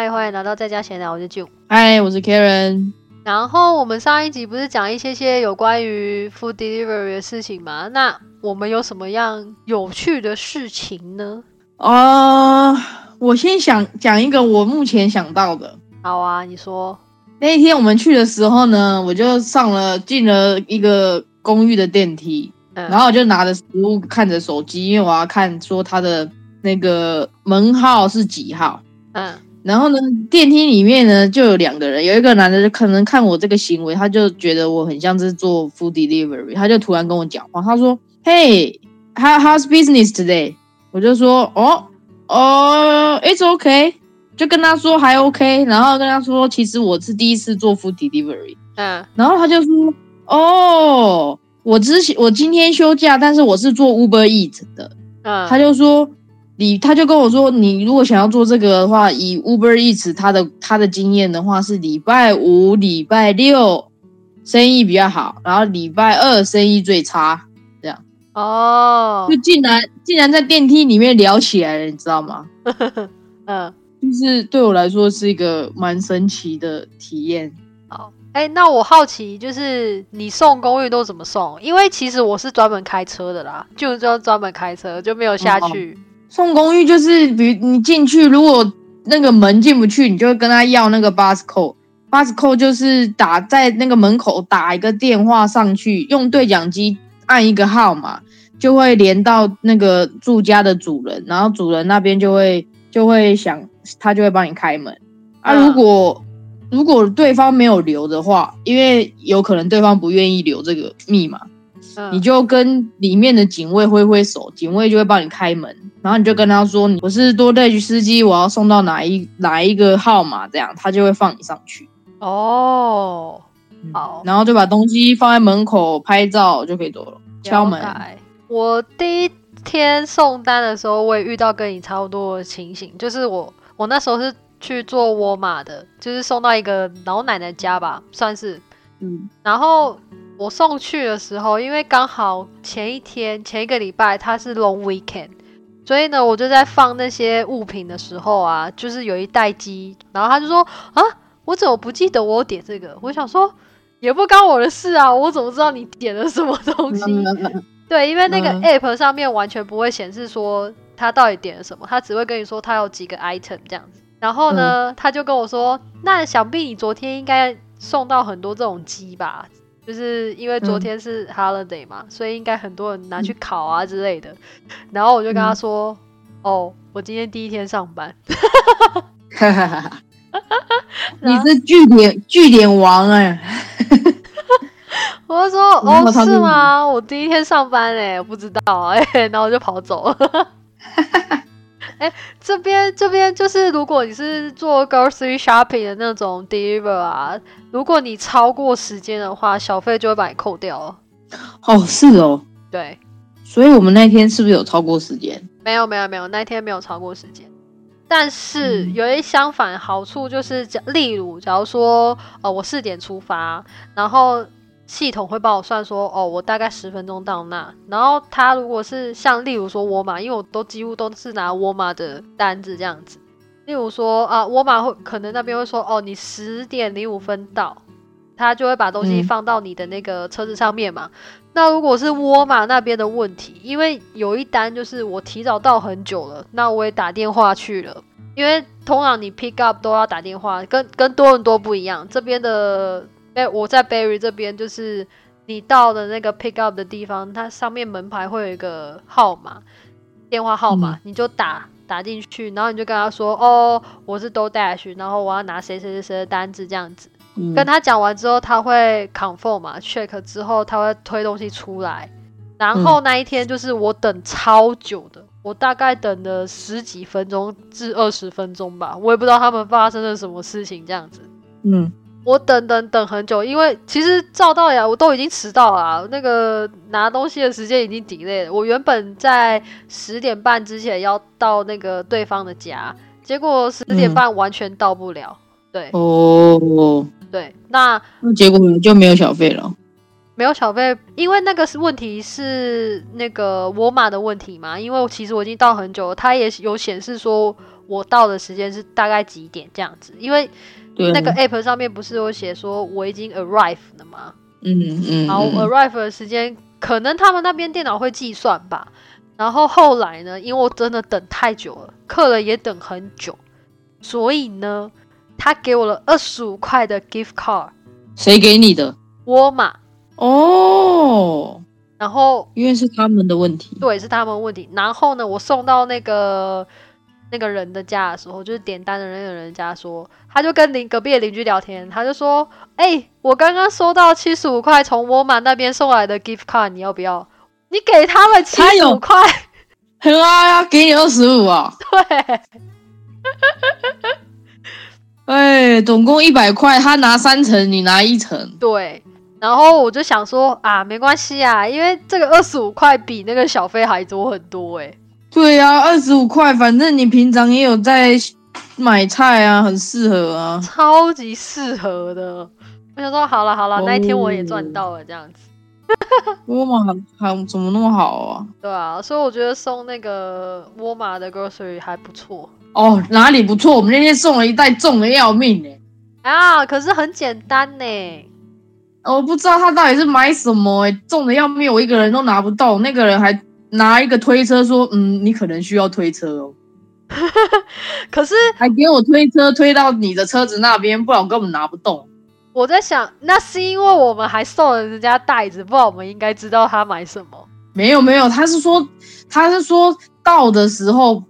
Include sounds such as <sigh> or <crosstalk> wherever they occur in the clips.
嗨，欢迎来到在家闲聊，我是 June。嗨，我是 Karen。然后我们上一集不是讲一些些有关于 food delivery 的事情吗？那我们有什么样有趣的事情呢？啊，我先想讲一个我目前想到的。好啊，你说。那一天我们去的时候呢，我就上了进了一个公寓的电梯，然后我就拿着食物看着手机，因为我要看说它的那个门号是几号。嗯。然后呢，电梯里面呢就有两个人，有一个男的可能看我这个行为，他就觉得我很像是做 food delivery，他就突然跟我讲话，他说：“Hey，how how's business today？” 我就说：“哦哦，it's okay。”就跟他说还 OK，然后跟他说其实我是第一次做 food delivery，嗯，然后他就说：“哦，我之前我今天休假，但是我是做 Uber Eat 的。”嗯，他就说。你他就跟我说，你如果想要做这个的话，以 Uber Eats 他的他的经验的话，是礼拜五、礼拜六生意比较好，然后礼拜二生意最差，这样。哦，就竟然竟然在电梯里面聊起来了，你知道吗？<laughs> 嗯，就是对我来说是一个蛮神奇的体验。好，哎，那我好奇，就是你送公寓都怎么送？因为其实我是专门开车的啦，就就专门开车，就没有下去。送公寓就是，比如你进去，如果那个门进不去，你就会跟他要那个 bus code。bus code 就是打在那个门口打一个电话上去，用对讲机按一个号码，就会连到那个住家的主人，然后主人那边就会就会想，他就会帮你开门。啊，如果如果对方没有留的话，因为有可能对方不愿意留这个密码。你就跟里面的警卫挥挥手，警卫就会帮你开门，然后你就跟他说：“我是多带去司机，我要送到哪一哪一个号码，这样他就会放你上去。”哦，好，然后就把东西放在门口拍照就可以走了。敲门。我第一天送单的时候，我也遇到跟你差不多的情形，就是我我那时候是去做沃尔玛的，就是送到一个老奶奶家吧，算是，嗯，然后。我送去的时候，因为刚好前一天前一个礼拜它是 long weekend，所以呢，我就在放那些物品的时候啊，就是有一袋鸡，然后他就说啊，我怎么不记得我点这个？我想说也不关我的事啊，我怎么知道你点了什么东西？对，因为那个 app 上面完全不会显示说他到底点了什么，他只会跟你说他有几个 item 这样子。然后呢，他就跟我说，那想必你昨天应该送到很多这种鸡吧？就是因为昨天是 holiday 嘛，所以应该很多人拿去烤啊之类的。然后我就跟他说：“哦，我今天第一天上班。<laughs> ”你是据点据点王哎！<laughs> 我就说：“哦，是吗？我第一天上班哎，我不知道哎。”然后我就跑走了。<laughs> 哎，这边这边就是，如果你是做 grocery shopping 的那种 deliver 啊，如果你超过时间的话，小费就会把你扣掉了。哦，是哦，对，所以我们那天是不是有超过时间？没有，没有，没有，那天没有超过时间。但是有一相反好处就是，假例如，假如说，呃，我四点出发，然后。系统会帮我算说，哦，我大概十分钟到那。然后他如果是像例如说沃尔玛，因为我都几乎都是拿沃尔玛的单子这样子。例如说啊，沃尔玛会可能那边会说，哦，你十点零五分到，他就会把东西放到你的那个车子上面嘛。那如果是沃尔玛那边的问题，因为有一单就是我提早到很久了，那我也打电话去了，因为通常你 pick up 都要打电话，跟跟多伦多不一样，这边的。哎，我在 Berry 这边，就是你到的那个 pick up 的地方，它上面门牌会有一个号码，电话号码，你就打打进去，然后你就跟他说，哦，我是 Do Dash，然后我要拿谁谁谁谁的单子这样子，跟他讲完之后，他会 confirm 嘛，check 之后他会推东西出来，然后那一天就是我等超久的，我大概等了十几分钟至二十分钟吧，我也不知道他们发生了什么事情这样子，嗯。我等等等很久，因为其实照道呀，我都已经迟到了。那个拿东西的时间已经 delay 了。我原本在十点半之前要到那个对方的家，结果十点半完全到不了。对，哦，对，那那结果就没有小费了。没有小费，因为那个是问题是那个沃玛的问题嘛。因为其实我已经到很久了，它也有显示说我到的时间是大概几点这样子。因为那个 app 上面不是有写说我已经 arrive 了吗？嗯嗯。然后 arrive 的时间可能他们那边电脑会计算吧。然后后来呢，因为我真的等太久了，客人也等很久，所以呢，他给我了二十五块的 gift card。谁给你的？沃玛。哦，然后因为是他们的问题，对，是他们问题。然后呢，我送到那个那个人的家的时候，就是点单的那个人家说，他就跟邻隔壁的邻居聊天，他就说：“哎，我刚刚收到七十五块从沃尔玛那边送来的 gift card，你要不要？你给他们七十五块，很啊呀，给你二十五啊。<laughs> 对，<laughs> 哎，总共一百块，他拿三层，你拿一层，对。”然后我就想说啊，没关系啊，因为这个二十五块比那个小费还多很多哎。对呀，二十五块，反正你平常也有在买菜啊，很适合啊，超级适合的。我想说，好了好了，那一天我也赚到了这样子。沃尔玛还怎么那么好啊？对啊，所以我觉得送那个沃尔玛的 grocery 还不错。哦，哪里不错？我们那天送了一袋重的要命哎。啊，可是很简单呢。我不知道他到底是买什么哎，重的要命，我一个人都拿不动。那个人还拿一个推车说：“嗯，你可能需要推车哦。<laughs> ”可是还给我推车推到你的车子那边，不然我根本拿不动。我在想，那是因为我们还送了人家袋子，不然我们应该知道他买什么。没有没有，他是说他是说到的时候。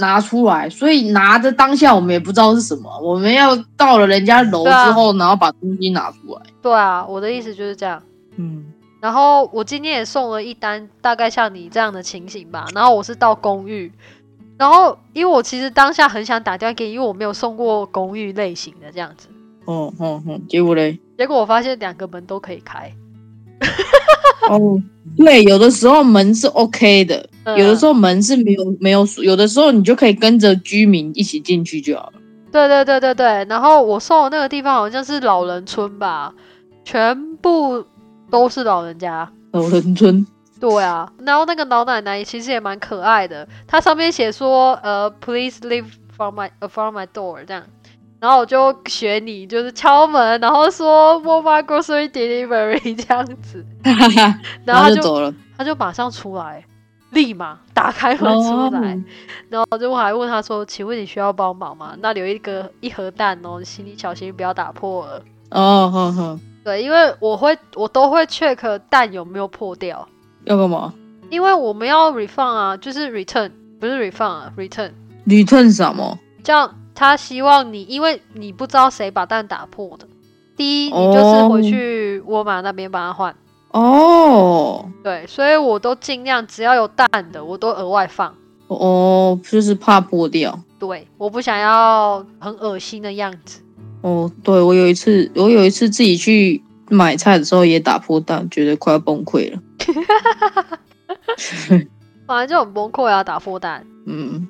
拿出来，所以拿着当下我们也不知道是什么。我们要到了人家楼之后，然后把东西拿出来。对啊，我的意思就是这样。嗯，然后我今天也送了一单，大概像你这样的情形吧。然后我是到公寓，然后因为我其实当下很想打电话给你，因为我没有送过公寓类型的这样子。哦哦哦，结果嘞？结果我发现两个门都可以开。哦，对，有的时候门是 OK 的，<laughs> 有的时候门是没有没有锁，有的时候你就可以跟着居民一起进去就好了。对对对对对，然后我送的那个地方好像是老人村吧，全部都是老人家。老人村。对啊，然后那个老奶奶其实也蛮可爱的，她上面写说，呃，Please leave from my from my door 这样。然后我就学你，就是敲门，然后说 “mobile grocery delivery” <laughs> 这样子，<laughs> 然后她就走了，他就马上出来，立马打开门出来，然后就我还问他说：“请问你需要帮忙吗？那里有一个一盒蛋哦，请你小心不要打破了。”哦，好好，对，因为我会我都会 check 蛋有没有破掉，要干嘛？因为我们要 refund 啊，就是 return，不是 refund 啊，return，return 什么？这样。他希望你，因为你不知道谁把蛋打破的。第一，你就是回去沃尔玛那边帮他换。哦，对，所以我都尽量只要有蛋的，我都额外放。哦，就是怕破掉。对，我不想要很恶心的样子。哦，对，我有一次，我有一次自己去买菜的时候也打破蛋，觉得快要崩溃了。<laughs> 反正就很崩溃啊，打破蛋。嗯。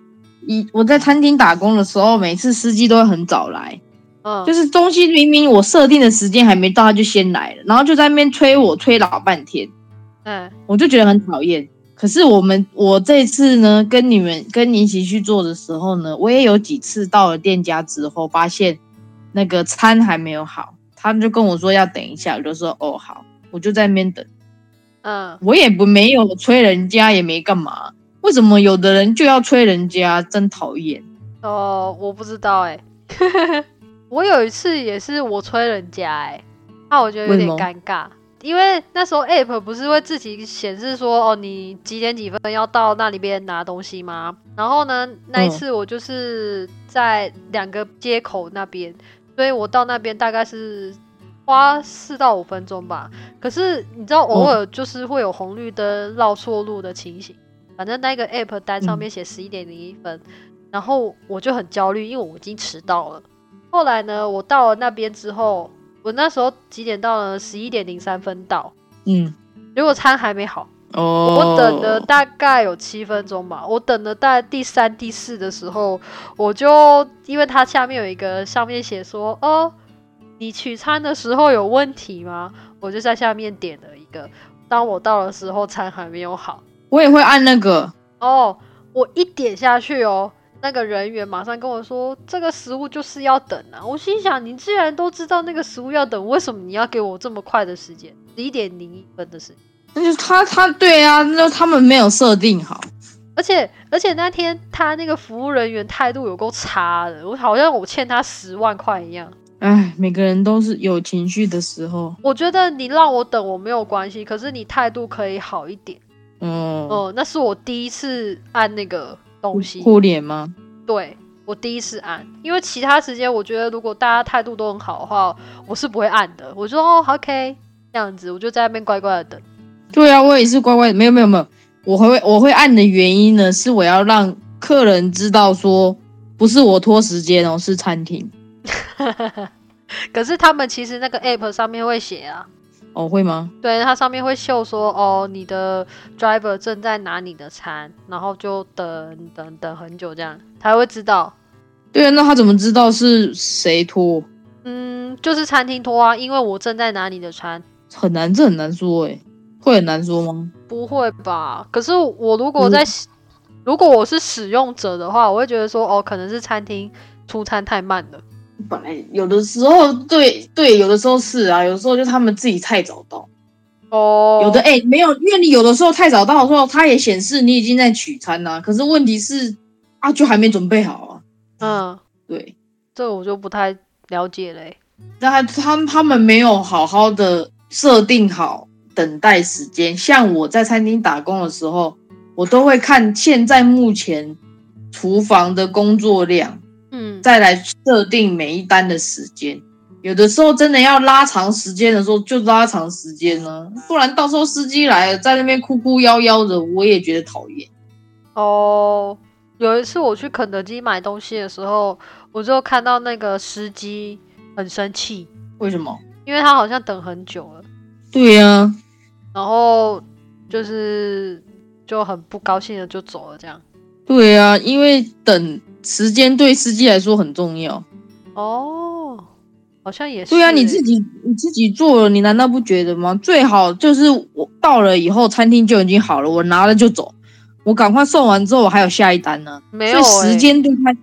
一我在餐厅打工的时候，每次司机都会很早来，嗯，就是东西明明我设定的时间还没到，他就先来了，然后就在那边催我催老半天，嗯，我就觉得很讨厌。可是我们我这次呢，跟你们跟你一起去做的时候呢，我也有几次到了店家之后，发现那个餐还没有好，他们就跟我说要等一下，我就说哦好，我就在那边等，嗯，我也不没有催人家，也没干嘛。为什么有的人就要催人家？真讨厌哦！我不知道哎，<laughs> 我有一次也是我催人家哎，那我觉得有点尴尬，因为那时候 app 不是会自己显示说哦，你几点几分要到那里边拿东西吗？然后呢，那一次我就是在两个街口那边，所以我到那边大概是花四到五分钟吧。可是你知道，偶尔就是会有红绿灯绕错路的情形。反正那个 app 单上面写十一点零一分，然后我就很焦虑，因为我已经迟到了。后来呢，我到了那边之后，我那时候几点到呢？十一点零三分到，嗯，结果餐还没好，哦，我等了大概有七分钟吧。我等了大概第三、第四的时候，我就因为它下面有一个上面写说，哦，你取餐的时候有问题吗？我就在下面点了一。个。当我到的时候，餐还没有好，我也会按那个哦。我一点下去哦，那个人员马上跟我说，这个食物就是要等啊。我心想，你既然都知道那个食物要等，为什么你要给我这么快的时间？十一点零一分的时间？那就他他对啊，那他们没有设定好，而且而且那天他那个服务人员态度有够差的，我好像我欠他十万块一样。唉，每个人都是有情绪的时候。我觉得你让我等我没有关系，可是你态度可以好一点。嗯，哦，那是我第一次按那个东西。互脸吗？对，我第一次按，因为其他时间我觉得如果大家态度都很好的话，我是不会按的。我说哦，OK，这样子，我就在那边乖乖的等。对啊，我也是乖乖的，没有没有没有，我会我会按的原因呢，是我要让客人知道说，不是我拖时间哦，是餐厅。<laughs> 可是他们其实那个 app 上面会写啊，哦会吗？对，它上面会秀说，哦，你的 driver 正在拿你的餐，然后就等等等很久这样，才会知道。对啊，那他怎么知道是谁拖？嗯，就是餐厅拖啊，因为我正在拿你的餐。很难，这很难说哎，会很难说吗？不会吧？可是我如果在，如果我是使用者的话，我会觉得说，哦，可能是餐厅出餐太慢了。本来有的时候，对对，有的时候是啊，有时候就他们自己太早到，哦，有的哎，没有，因为你有的时候太早到的时候，它也显示你已经在取餐啦。可是问题是啊，就还没准备好啊。嗯，对，这我就不太了解嘞。那他他他们没有好好的设定好等待时间。像我在餐厅打工的时候，我都会看现在目前厨房的工作量。嗯，再来设定每一单的时间，有的时候真的要拉长时间的时候就拉长时间呢，不然到时候司机来了在那边哭哭夭夭的，我也觉得讨厌。哦，有一次我去肯德基买东西的时候，我就看到那个司机很生气，为什么？因为他好像等很久了。对呀，然后就是就很不高兴的就走了，这样。对呀，因为等。时间对司机来说很重要哦，好像也是。对啊，你自己你自己做了，你难道不觉得吗？最好就是我到了以后，餐厅就已经好了，我拿了就走，我赶快送完之后，我还有下一单呢。没有，时间对他，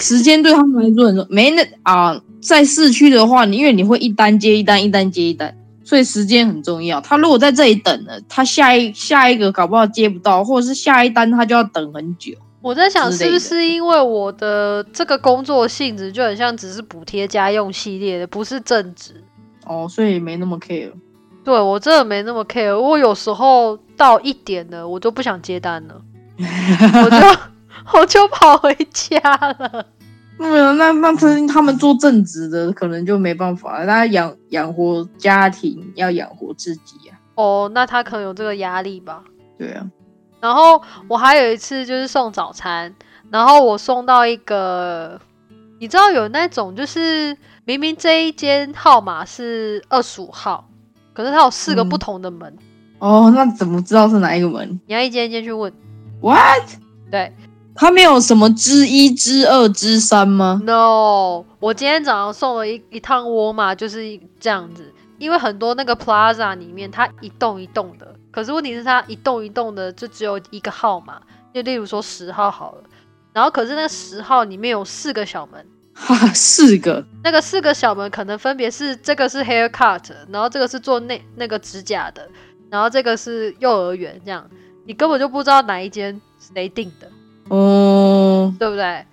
时间对他们来说很重没那啊，在市区的话，你因为你会一单接一单，一单接一单，所以时间很重要。他如果在这里等了，他下一下一个搞不好接不到，或者是下一单他就要等很久。我在想，是不是因为我的这个工作性质就很像只是补贴家用系列的，不是正职哦，所以没那么 care。对我真的没那么 care。我有时候到一点了，我就不想接单了，我就我就跑回家了。没有，那那他他们做正职的，可能就没办法，他养养活家庭，要养活自己啊。哦，那他可能有这个压力吧？对啊。然后我还有一次就是送早餐，然后我送到一个，你知道有那种就是明明这一间号码是二十五号，可是它有四个不同的门。哦，那怎么知道是哪一个门？你要一间一间去问。What？对，他没有什么之一、之二、之三吗？No，我今天早上送了一一趟窝嘛，就是这样子，因为很多那个 Plaza 里面它一栋一栋的。可是问题是，它一栋一栋的就只有一个号码，就例如说十号好了。然后可是那十号里面有四个小门，哈，四个。那个四个小门可能分别是这个是 haircut，然后这个是做那那个指甲的，然后这个是幼儿园，这样你根本就不知道哪一间谁定的，哦，对不对？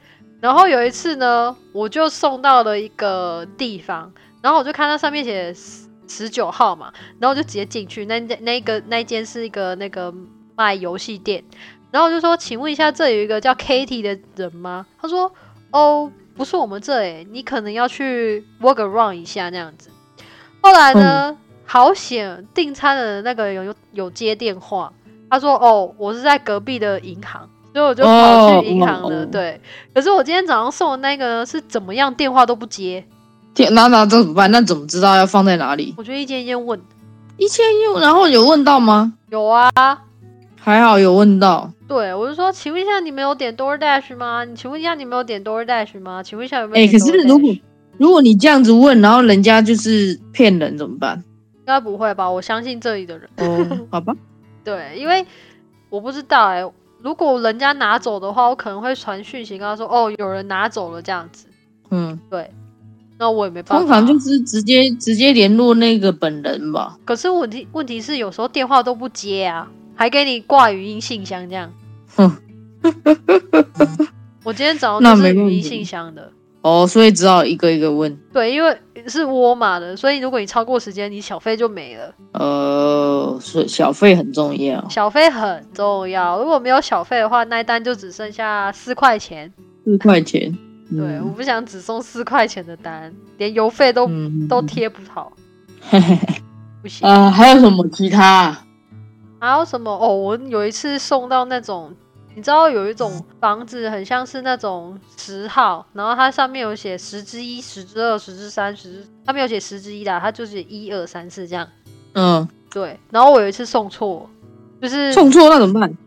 然后有一次呢，我就送到了一个地方，然后我就看它上面写。十九号嘛，然后我就直接进去，那那那个那间是一个那个卖游戏店，然后我就说，请问一下，这有一个叫 Katie 的人吗？他说，哦，不是我们这诶，你可能要去 walk around 一下那样子。后来呢，好险订餐的那个有有有接电话，他说，哦，我是在隔壁的银行，所以我就跑去银行了。对，可是我今天早上送的那个是怎么样，电话都不接。天那那这怎么办？那怎么知道要放在哪里？我觉得一间一间问，一间一，然后有问到吗？有啊，还好有问到。对，我就说，请问一下，你们有点 DoorDash 吗？你请问一下，你们有点 DoorDash 吗？请问一下有没有？哎，可是如果如果你这样子问，然后人家就是骗人怎么办？应该不会吧？我相信这里的人。哦，好吧。<laughs> 对，因为我不知道哎，如果人家拿走的话，我可能会传讯息跟他说，哦，有人拿走了这样子。嗯，对。那我也没办法。通常就是直接直接联络那个本人吧。可是问题问题是，有时候电话都不接啊，还给你挂语音信箱这样。哼。我今天早上 <laughs> 是语音信箱的。哦，所以只好一个一个问。对，因为是沃玛的，所以如果你超过时间，你小费就没了。呃，是小费很重要。小费很重要，如果没有小费的话，那一单就只剩下四块钱。四块钱。<laughs> 对，我不想只送四块钱的单，连邮费都都贴不好。<laughs> 不行。啊，还有什么其他？还有什么？哦，我有一次送到那种。你知道有一种房子很像是那种十号，然后它上面有写十之一、十之二、十之三、十，它没有写十之一的，它就是一二三四这样。嗯，对。然后我有一次送错，就是送错那怎么办？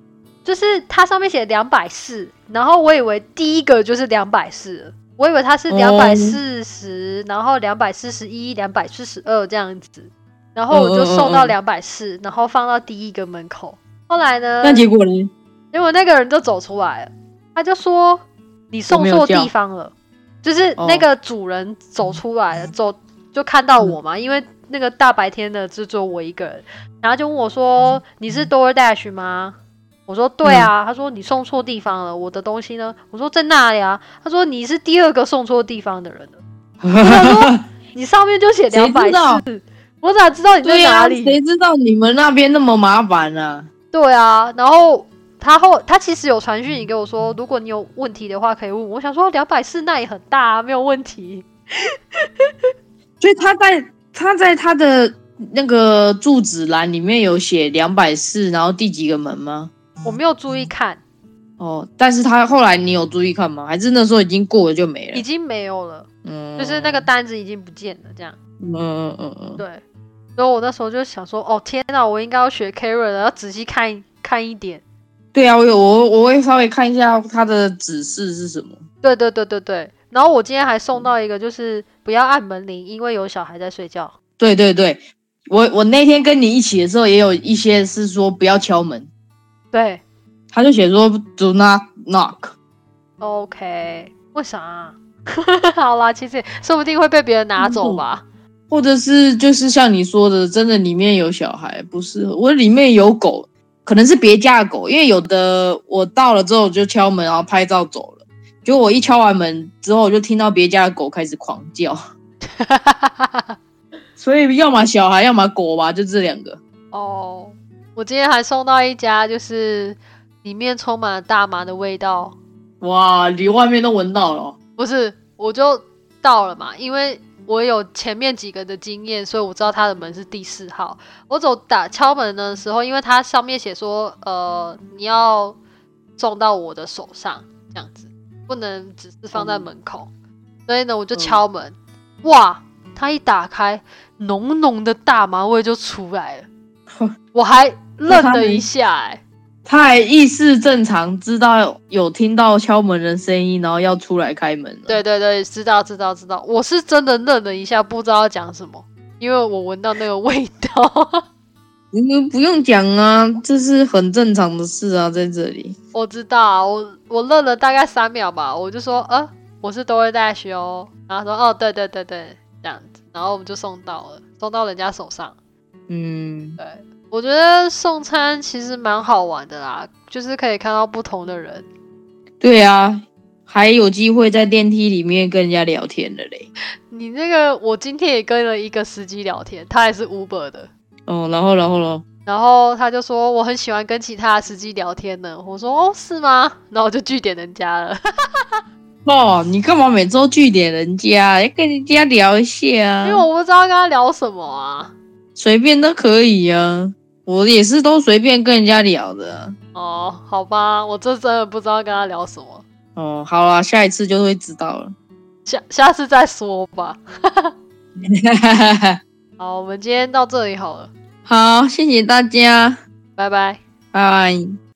就是它上面写两百四，然后我以为第一个就是两百四，我以为它是两百四十，然后两百四十一、两百四十二这样子，然后我就送到两百四，然后放到第一个门口。后来呢？那结果呢？结果那个人就走出来了，他就说：“你送错地方了。”就是那个主人走出来了，走就看到我嘛，因为那个大白天的只有我一个人，然后就问我说：“你是 DoorDash 吗？”我说：“对啊。”他说：“你送错地方了，我的东西呢？”我说：“在那里啊。”他说：“你是第二个送错地方的人了。<laughs> ”他说：“你上面就写两百四，我咋知道你在哪里？谁知道你们那边那么麻烦呢？”对啊，然后。他后他其实有传讯你给我说，如果你有问题的话可以问。我想说两百四那也很大啊，没有问题。所以他在他在他的那个住址栏里面有写两百四，然后第几个门吗？我没有注意看。哦，但是他后来你有注意看吗？还是那时候已经过了就没了？已经没有了。嗯，就是那个单子已经不见了，这样。嗯嗯嗯嗯。对。所以我那时候就想说，哦天哪，我应该要学 Karen，要仔细看看一点。对啊，我有我我会稍微看一下它的指示是什么。对对对对对，然后我今天还送到一个，就是不要按门铃，因为有小孩在睡觉。对对对，我我那天跟你一起的时候，也有一些是说不要敲门。对，他就写说 do not knock。OK，为啥？<laughs> 好啦，其实说不定会被别人拿走吧。或者是就是像你说的，真的里面有小孩不适合，我里面有狗。可能是别家的狗，因为有的我到了之后就敲门，然后拍照走了。结果我一敲完门之后，我就听到别家的狗开始狂叫。<laughs> 所以要么小孩，要么狗吧，就这两个。哦，我今天还送到一家，就是里面充满了大麻的味道。哇，你外面都闻到了？不是，我就到了嘛，因为。我有前面几个的经验，所以我知道他的门是第四号。我走打敲门的时候，因为它上面写说，呃，你要送到我的手上，这样子不能只是放在门口。所以呢，我就敲门，哇，他一打开，浓浓的大麻味就出来了，<laughs> 我还愣了一下，哎。他还意识正常，知道有听到敲门的声音，然后要出来开门。对对对，知道知道知道。我是真的愣了一下，不知道要讲什么，因为我闻到那个味道。你们不用讲啊，这是很正常的事啊，在这里。我知道，我我愣了大概三秒吧，我就说，呃，我是 DoorDash 哦，然后说，哦，对对对对，这样子，然后我们就送到了，送到人家手上。嗯，对。我觉得送餐其实蛮好玩的啦，就是可以看到不同的人。对啊，还有机会在电梯里面跟人家聊天的嘞。你那个，我今天也跟了一个司机聊天，他也是 Uber 的。哦，然后，然后呢？然后他就说我很喜欢跟其他司机聊天呢。我说哦，是吗？然后我就拒点人家了。<laughs> 哦，你干嘛每周拒点人家？要跟人家聊一下啊？因为我不知道跟他聊什么啊。随便都可以啊。我也是都随便跟人家聊的哦，好吧，我这真的不知道跟他聊什么哦。好了，下一次就会知道了，下下次再说吧。<laughs> 好，我们今天到这里好了。好，谢谢大家，拜拜，拜拜。